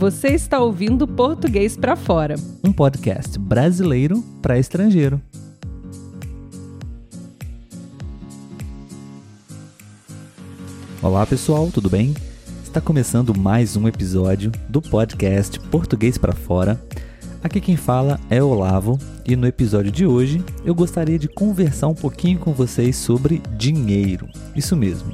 Você está ouvindo Português para Fora, um podcast brasileiro para estrangeiro. Olá pessoal, tudo bem? Está começando mais um episódio do podcast Português para Fora. Aqui quem fala é Olavo e no episódio de hoje eu gostaria de conversar um pouquinho com vocês sobre dinheiro. Isso mesmo.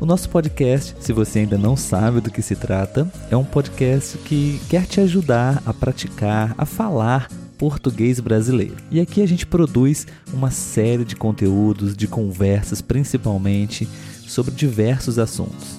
O nosso podcast, se você ainda não sabe do que se trata, é um podcast que quer te ajudar a praticar, a falar português brasileiro. E aqui a gente produz uma série de conteúdos, de conversas, principalmente sobre diversos assuntos.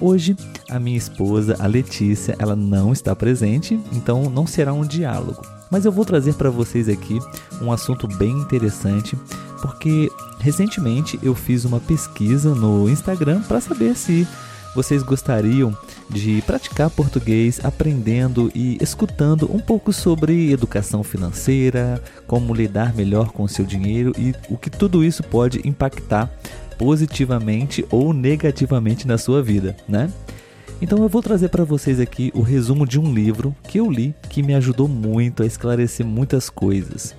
Hoje, a minha esposa, a Letícia, ela não está presente, então não será um diálogo. Mas eu vou trazer para vocês aqui um assunto bem interessante, porque recentemente eu fiz uma pesquisa no Instagram para saber se vocês gostariam de praticar português aprendendo e escutando um pouco sobre educação financeira, como lidar melhor com o seu dinheiro e o que tudo isso pode impactar positivamente ou negativamente na sua vida, né? Então eu vou trazer para vocês aqui o resumo de um livro que eu li que me ajudou muito a esclarecer muitas coisas.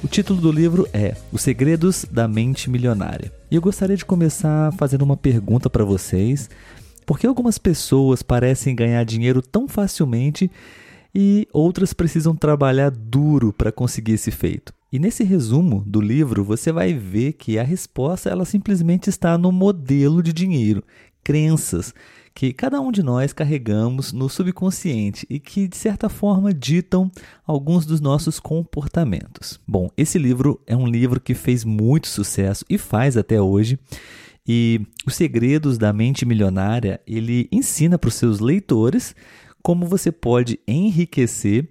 O título do livro é Os Segredos da Mente Milionária. E eu gostaria de começar fazendo uma pergunta para vocês. Por que algumas pessoas parecem ganhar dinheiro tão facilmente e outras precisam trabalhar duro para conseguir esse feito? E nesse resumo do livro, você vai ver que a resposta ela simplesmente está no modelo de dinheiro, crenças que cada um de nós carregamos no subconsciente e que de certa forma ditam alguns dos nossos comportamentos. Bom, esse livro é um livro que fez muito sucesso e faz até hoje. E Os Segredos da Mente Milionária, ele ensina para os seus leitores como você pode enriquecer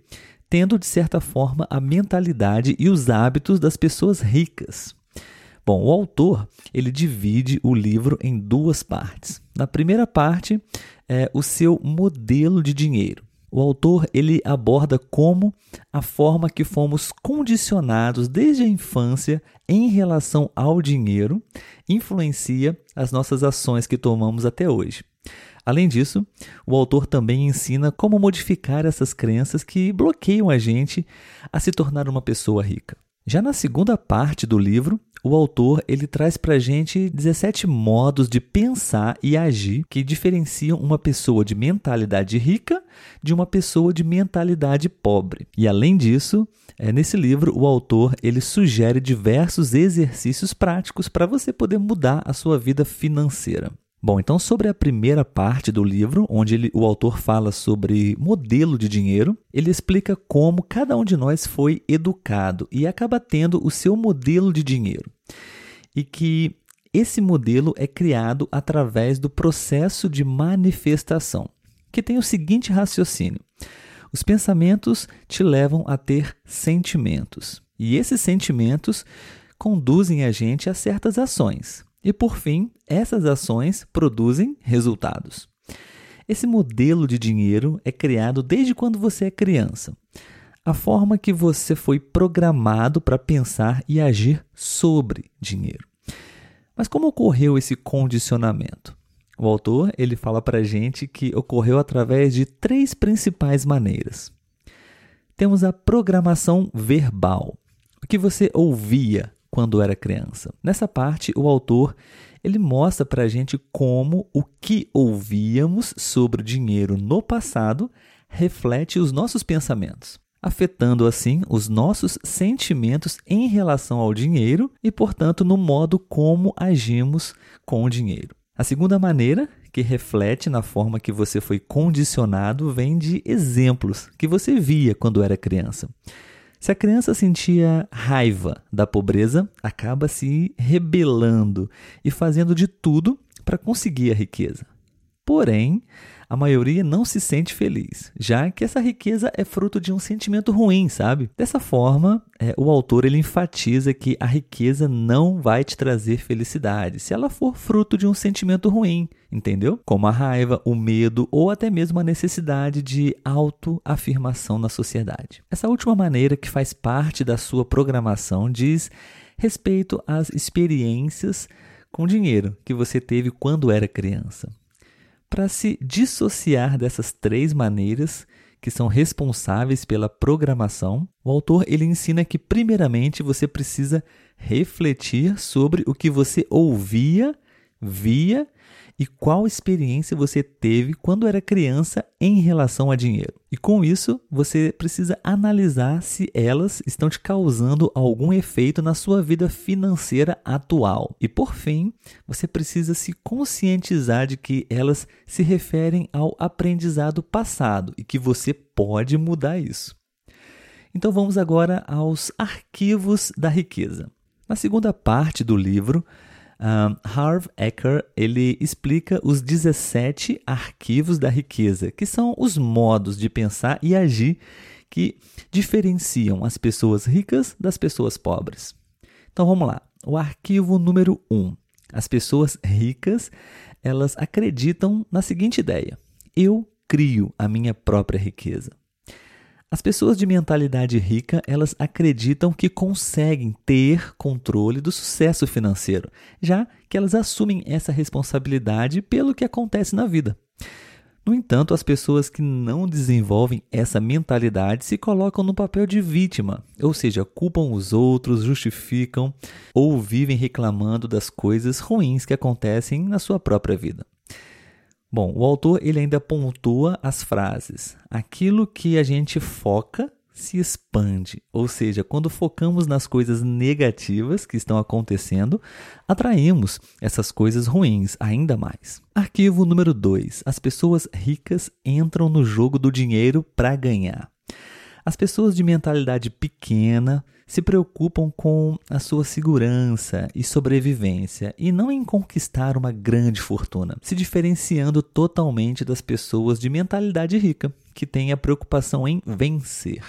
tendo de certa forma a mentalidade e os hábitos das pessoas ricas. Bom, o autor ele divide o livro em duas partes. Na primeira parte é o seu modelo de dinheiro. O autor ele aborda como a forma que fomos condicionados desde a infância em relação ao dinheiro influencia as nossas ações que tomamos até hoje. Além disso, o autor também ensina como modificar essas crenças que bloqueiam a gente a se tornar uma pessoa rica. Já na segunda parte do livro, o autor ele traz para gente 17 modos de pensar e agir que diferenciam uma pessoa de mentalidade rica de uma pessoa de mentalidade pobre. E além disso, é, nesse livro o autor ele sugere diversos exercícios práticos para você poder mudar a sua vida financeira. Bom, então sobre a primeira parte do livro, onde ele, o autor fala sobre modelo de dinheiro, ele explica como cada um de nós foi educado e acaba tendo o seu modelo de dinheiro. E que esse modelo é criado através do processo de manifestação, que tem o seguinte raciocínio: os pensamentos te levam a ter sentimentos, e esses sentimentos conduzem a gente a certas ações. E por fim, essas ações produzem resultados. Esse modelo de dinheiro é criado desde quando você é criança. A forma que você foi programado para pensar e agir sobre dinheiro. Mas como ocorreu esse condicionamento? O autor ele fala para gente que ocorreu através de três principais maneiras. Temos a programação verbal, o que você ouvia quando era criança. Nessa parte, o autor ele mostra para a gente como o que ouvíamos sobre dinheiro no passado reflete os nossos pensamentos, afetando assim os nossos sentimentos em relação ao dinheiro e, portanto, no modo como agimos com o dinheiro. A segunda maneira, que reflete na forma que você foi condicionado, vem de exemplos que você via quando era criança. Se a criança sentia raiva da pobreza, acaba se rebelando e fazendo de tudo para conseguir a riqueza. Porém, a maioria não se sente feliz, já que essa riqueza é fruto de um sentimento ruim, sabe? Dessa forma, é, o autor ele enfatiza que a riqueza não vai te trazer felicidade se ela for fruto de um sentimento ruim, entendeu? Como a raiva, o medo ou até mesmo a necessidade de autoafirmação na sociedade. Essa última maneira que faz parte da sua programação diz respeito às experiências com dinheiro que você teve quando era criança. Para se dissociar dessas três maneiras que são responsáveis pela programação, o autor ele ensina que primeiramente você precisa refletir sobre o que você ouvia, via e qual experiência você teve quando era criança em relação a dinheiro. E com isso, você precisa analisar se elas estão te causando algum efeito na sua vida financeira atual. E por fim, você precisa se conscientizar de que elas se referem ao aprendizado passado e que você pode mudar isso. Então vamos agora aos arquivos da riqueza. Na segunda parte do livro, Harv Eker ele explica os 17 arquivos da riqueza, que são os modos de pensar e agir que diferenciam as pessoas ricas das pessoas pobres. Então vamos lá. O arquivo número 1. Um. As pessoas ricas, elas acreditam na seguinte ideia: eu crio a minha própria riqueza. As pessoas de mentalidade rica, elas acreditam que conseguem ter controle do sucesso financeiro, já que elas assumem essa responsabilidade pelo que acontece na vida. No entanto, as pessoas que não desenvolvem essa mentalidade se colocam no papel de vítima, ou seja, culpam os outros, justificam ou vivem reclamando das coisas ruins que acontecem na sua própria vida. Bom, o autor ele ainda pontua as frases. Aquilo que a gente foca se expande, ou seja, quando focamos nas coisas negativas que estão acontecendo, atraímos essas coisas ruins ainda mais. Arquivo número 2. As pessoas ricas entram no jogo do dinheiro para ganhar. As pessoas de mentalidade pequena se preocupam com a sua segurança e sobrevivência e não em conquistar uma grande fortuna, se diferenciando totalmente das pessoas de mentalidade rica, que têm a preocupação em vencer.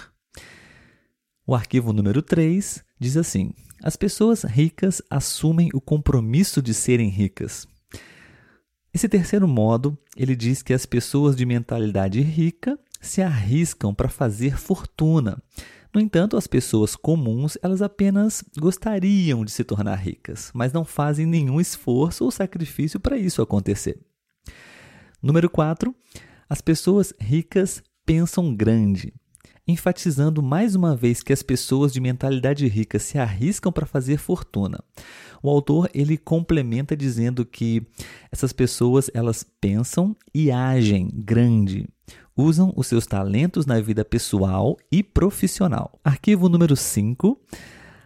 O arquivo número 3 diz assim: As pessoas ricas assumem o compromisso de serem ricas. Esse terceiro modo, ele diz que as pessoas de mentalidade rica se arriscam para fazer fortuna. No entanto, as pessoas comuns, elas apenas gostariam de se tornar ricas, mas não fazem nenhum esforço ou sacrifício para isso acontecer. Número 4. As pessoas ricas pensam grande, enfatizando mais uma vez que as pessoas de mentalidade rica se arriscam para fazer fortuna. O autor ele complementa dizendo que essas pessoas elas pensam e agem grande, usam os seus talentos na vida pessoal e profissional. Arquivo número 5.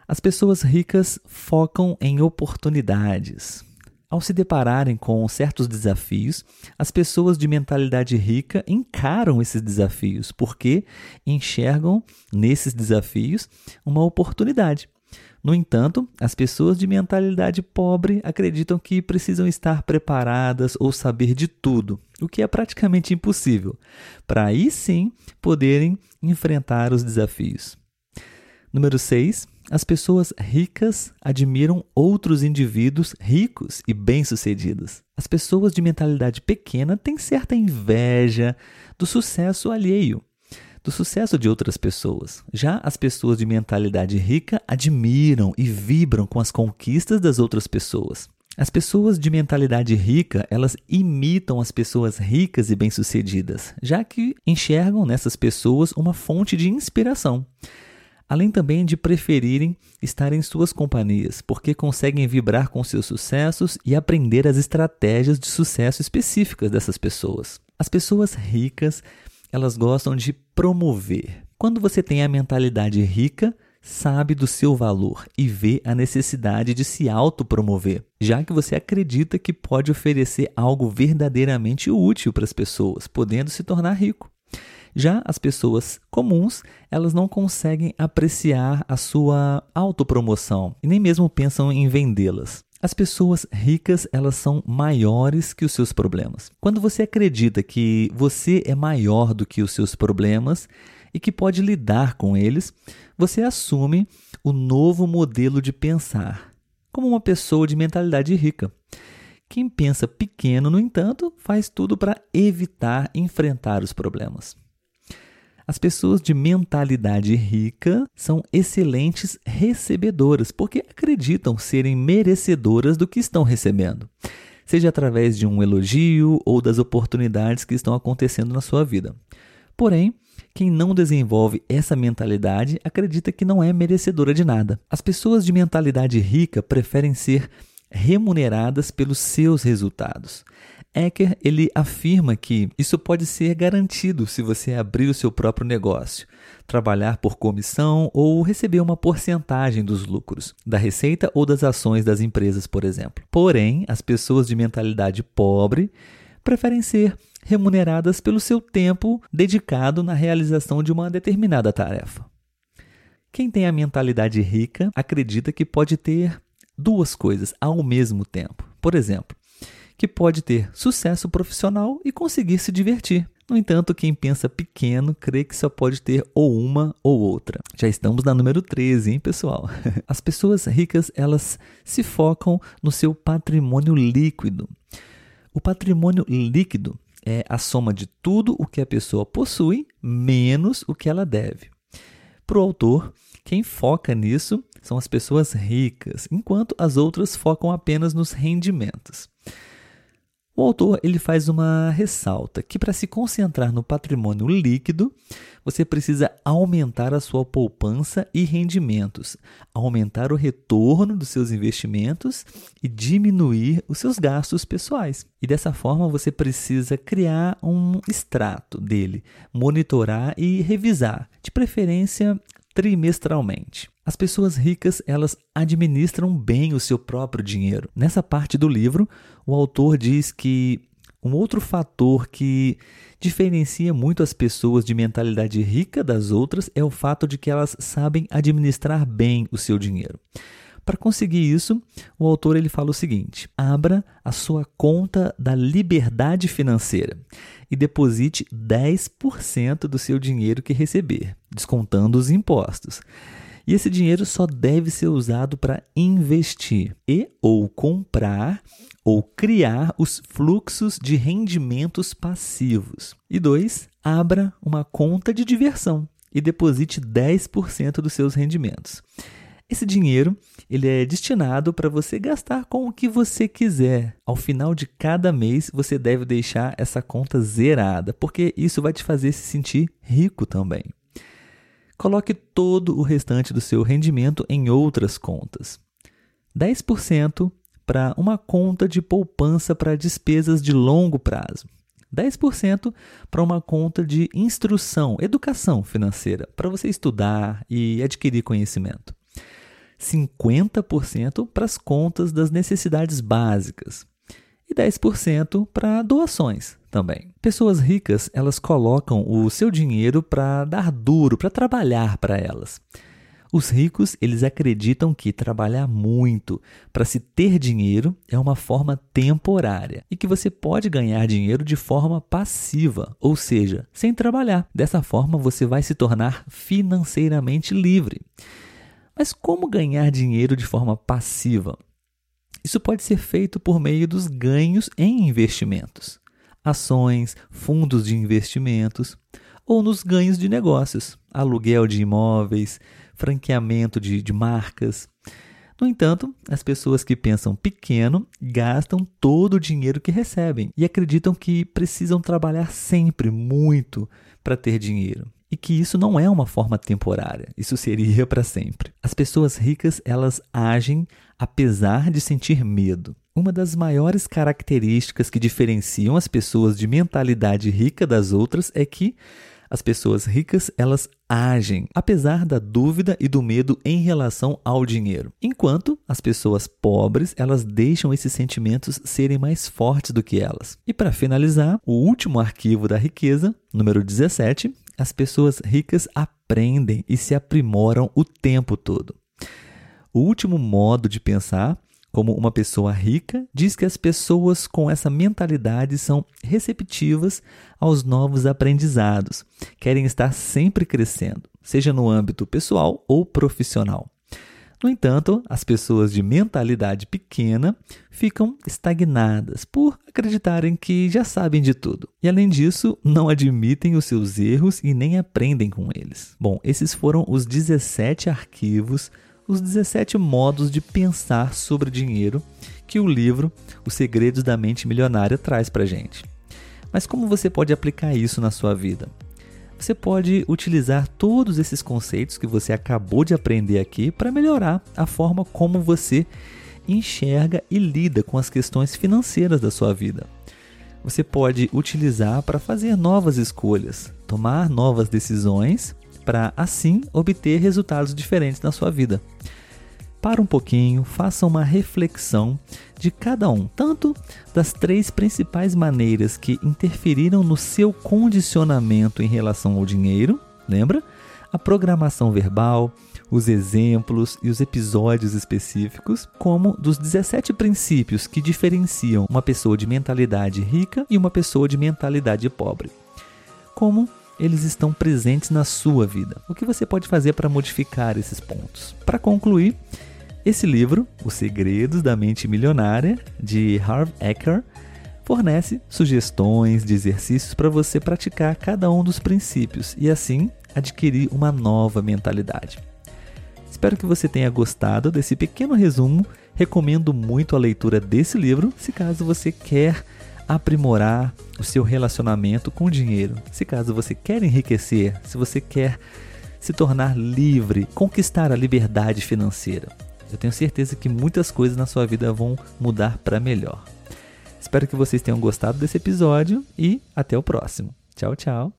As pessoas ricas focam em oportunidades. Ao se depararem com certos desafios, as pessoas de mentalidade rica encaram esses desafios porque enxergam nesses desafios uma oportunidade. No entanto, as pessoas de mentalidade pobre acreditam que precisam estar preparadas ou saber de tudo, o que é praticamente impossível, para aí sim poderem enfrentar os desafios. Número 6. As pessoas ricas admiram outros indivíduos ricos e bem-sucedidos. As pessoas de mentalidade pequena têm certa inveja do sucesso alheio do sucesso de outras pessoas. Já as pessoas de mentalidade rica admiram e vibram com as conquistas das outras pessoas. As pessoas de mentalidade rica, elas imitam as pessoas ricas e bem-sucedidas, já que enxergam nessas pessoas uma fonte de inspiração. Além também de preferirem estar em suas companhias, porque conseguem vibrar com seus sucessos e aprender as estratégias de sucesso específicas dessas pessoas. As pessoas ricas elas gostam de promover. Quando você tem a mentalidade rica, sabe do seu valor e vê a necessidade de se autopromover, já que você acredita que pode oferecer algo verdadeiramente útil para as pessoas, podendo se tornar rico. Já as pessoas comuns, elas não conseguem apreciar a sua autopromoção e nem mesmo pensam em vendê-las. As pessoas ricas, elas são maiores que os seus problemas. Quando você acredita que você é maior do que os seus problemas e que pode lidar com eles, você assume o novo modelo de pensar, como uma pessoa de mentalidade rica. Quem pensa pequeno, no entanto, faz tudo para evitar enfrentar os problemas. As pessoas de mentalidade rica são excelentes recebedoras, porque acreditam serem merecedoras do que estão recebendo. seja através de um elogio ou das oportunidades que estão acontecendo na sua vida. Porém, quem não desenvolve essa mentalidade acredita que não é merecedora de nada. As pessoas de mentalidade rica preferem ser remuneradas pelos seus resultados. Ecker ele afirma que isso pode ser garantido se você abrir o seu próprio negócio, trabalhar por comissão ou receber uma porcentagem dos lucros, da receita ou das ações das empresas, por exemplo. Porém, as pessoas de mentalidade pobre preferem ser remuneradas pelo seu tempo dedicado na realização de uma determinada tarefa. Quem tem a mentalidade rica acredita que pode ter duas coisas ao mesmo tempo. Por exemplo, que pode ter sucesso profissional e conseguir se divertir. No entanto, quem pensa pequeno crê que só pode ter ou uma ou outra. Já estamos na número 13, hein, pessoal? As pessoas ricas, elas se focam no seu patrimônio líquido. O patrimônio líquido é a soma de tudo o que a pessoa possui menos o que ela deve. Para o autor, quem foca nisso são as pessoas ricas, enquanto as outras focam apenas nos rendimentos. O autor ele faz uma ressalta que para se concentrar no patrimônio líquido, você precisa aumentar a sua poupança e rendimentos, aumentar o retorno dos seus investimentos e diminuir os seus gastos pessoais. E dessa forma você precisa criar um extrato dele, monitorar e revisar, de preferência trimestralmente. As pessoas ricas, elas administram bem o seu próprio dinheiro. Nessa parte do livro, o autor diz que um outro fator que diferencia muito as pessoas de mentalidade rica das outras é o fato de que elas sabem administrar bem o seu dinheiro. Para conseguir isso, o autor ele fala o seguinte: abra a sua conta da liberdade financeira e deposite 10% do seu dinheiro que receber, descontando os impostos. E esse dinheiro só deve ser usado para investir e ou comprar ou criar os fluxos de rendimentos passivos. E dois, abra uma conta de diversão e deposite 10% dos seus rendimentos. Esse dinheiro ele é destinado para você gastar com o que você quiser. Ao final de cada mês, você deve deixar essa conta zerada, porque isso vai te fazer se sentir rico também. Coloque todo o restante do seu rendimento em outras contas. 10% para uma conta de poupança para despesas de longo prazo. 10% para uma conta de instrução, educação financeira, para você estudar e adquirir conhecimento. 50% para as contas das necessidades básicas e 10% para doações também. Pessoas ricas, elas colocam o seu dinheiro para dar duro, para trabalhar para elas. Os ricos, eles acreditam que trabalhar muito para se ter dinheiro é uma forma temporária e que você pode ganhar dinheiro de forma passiva, ou seja, sem trabalhar. Dessa forma, você vai se tornar financeiramente livre. Mas como ganhar dinheiro de forma passiva? Isso pode ser feito por meio dos ganhos em investimentos, ações, fundos de investimentos ou nos ganhos de negócios, aluguel de imóveis, franqueamento de, de marcas. No entanto, as pessoas que pensam pequeno gastam todo o dinheiro que recebem e acreditam que precisam trabalhar sempre muito para ter dinheiro e que isso não é uma forma temporária, isso seria para sempre. As pessoas ricas, elas agem apesar de sentir medo. Uma das maiores características que diferenciam as pessoas de mentalidade rica das outras é que as pessoas ricas, elas agem apesar da dúvida e do medo em relação ao dinheiro. Enquanto as pessoas pobres, elas deixam esses sentimentos serem mais fortes do que elas. E para finalizar, o último arquivo da riqueza, número 17, as pessoas ricas aprendem e se aprimoram o tempo todo. O último modo de pensar, como uma pessoa rica, diz que as pessoas com essa mentalidade são receptivas aos novos aprendizados, querem estar sempre crescendo, seja no âmbito pessoal ou profissional. No entanto, as pessoas de mentalidade pequena ficam estagnadas por acreditarem que já sabem de tudo. E além disso, não admitem os seus erros e nem aprendem com eles. Bom, esses foram os 17 arquivos os 17 modos de pensar sobre dinheiro que o livro Os Segredos da Mente Milionária traz para gente. Mas como você pode aplicar isso na sua vida? Você pode utilizar todos esses conceitos que você acabou de aprender aqui para melhorar a forma como você enxerga e lida com as questões financeiras da sua vida. Você pode utilizar para fazer novas escolhas, tomar novas decisões para assim obter resultados diferentes na sua vida para um pouquinho, faça uma reflexão de cada um, tanto das três principais maneiras que interferiram no seu condicionamento em relação ao dinheiro, lembra? A programação verbal, os exemplos e os episódios específicos, como dos 17 princípios que diferenciam uma pessoa de mentalidade rica e uma pessoa de mentalidade pobre. Como eles estão presentes na sua vida. O que você pode fazer para modificar esses pontos? Para concluir, esse livro, Os Segredos da Mente Milionária, de Harv Eker, fornece sugestões de exercícios para você praticar cada um dos princípios e assim adquirir uma nova mentalidade. Espero que você tenha gostado desse pequeno resumo. Recomendo muito a leitura desse livro, se caso você quer aprimorar o seu relacionamento com o dinheiro, se caso você quer enriquecer, se você quer se tornar livre, conquistar a liberdade financeira. Eu tenho certeza que muitas coisas na sua vida vão mudar para melhor. Espero que vocês tenham gostado desse episódio e até o próximo. Tchau, tchau.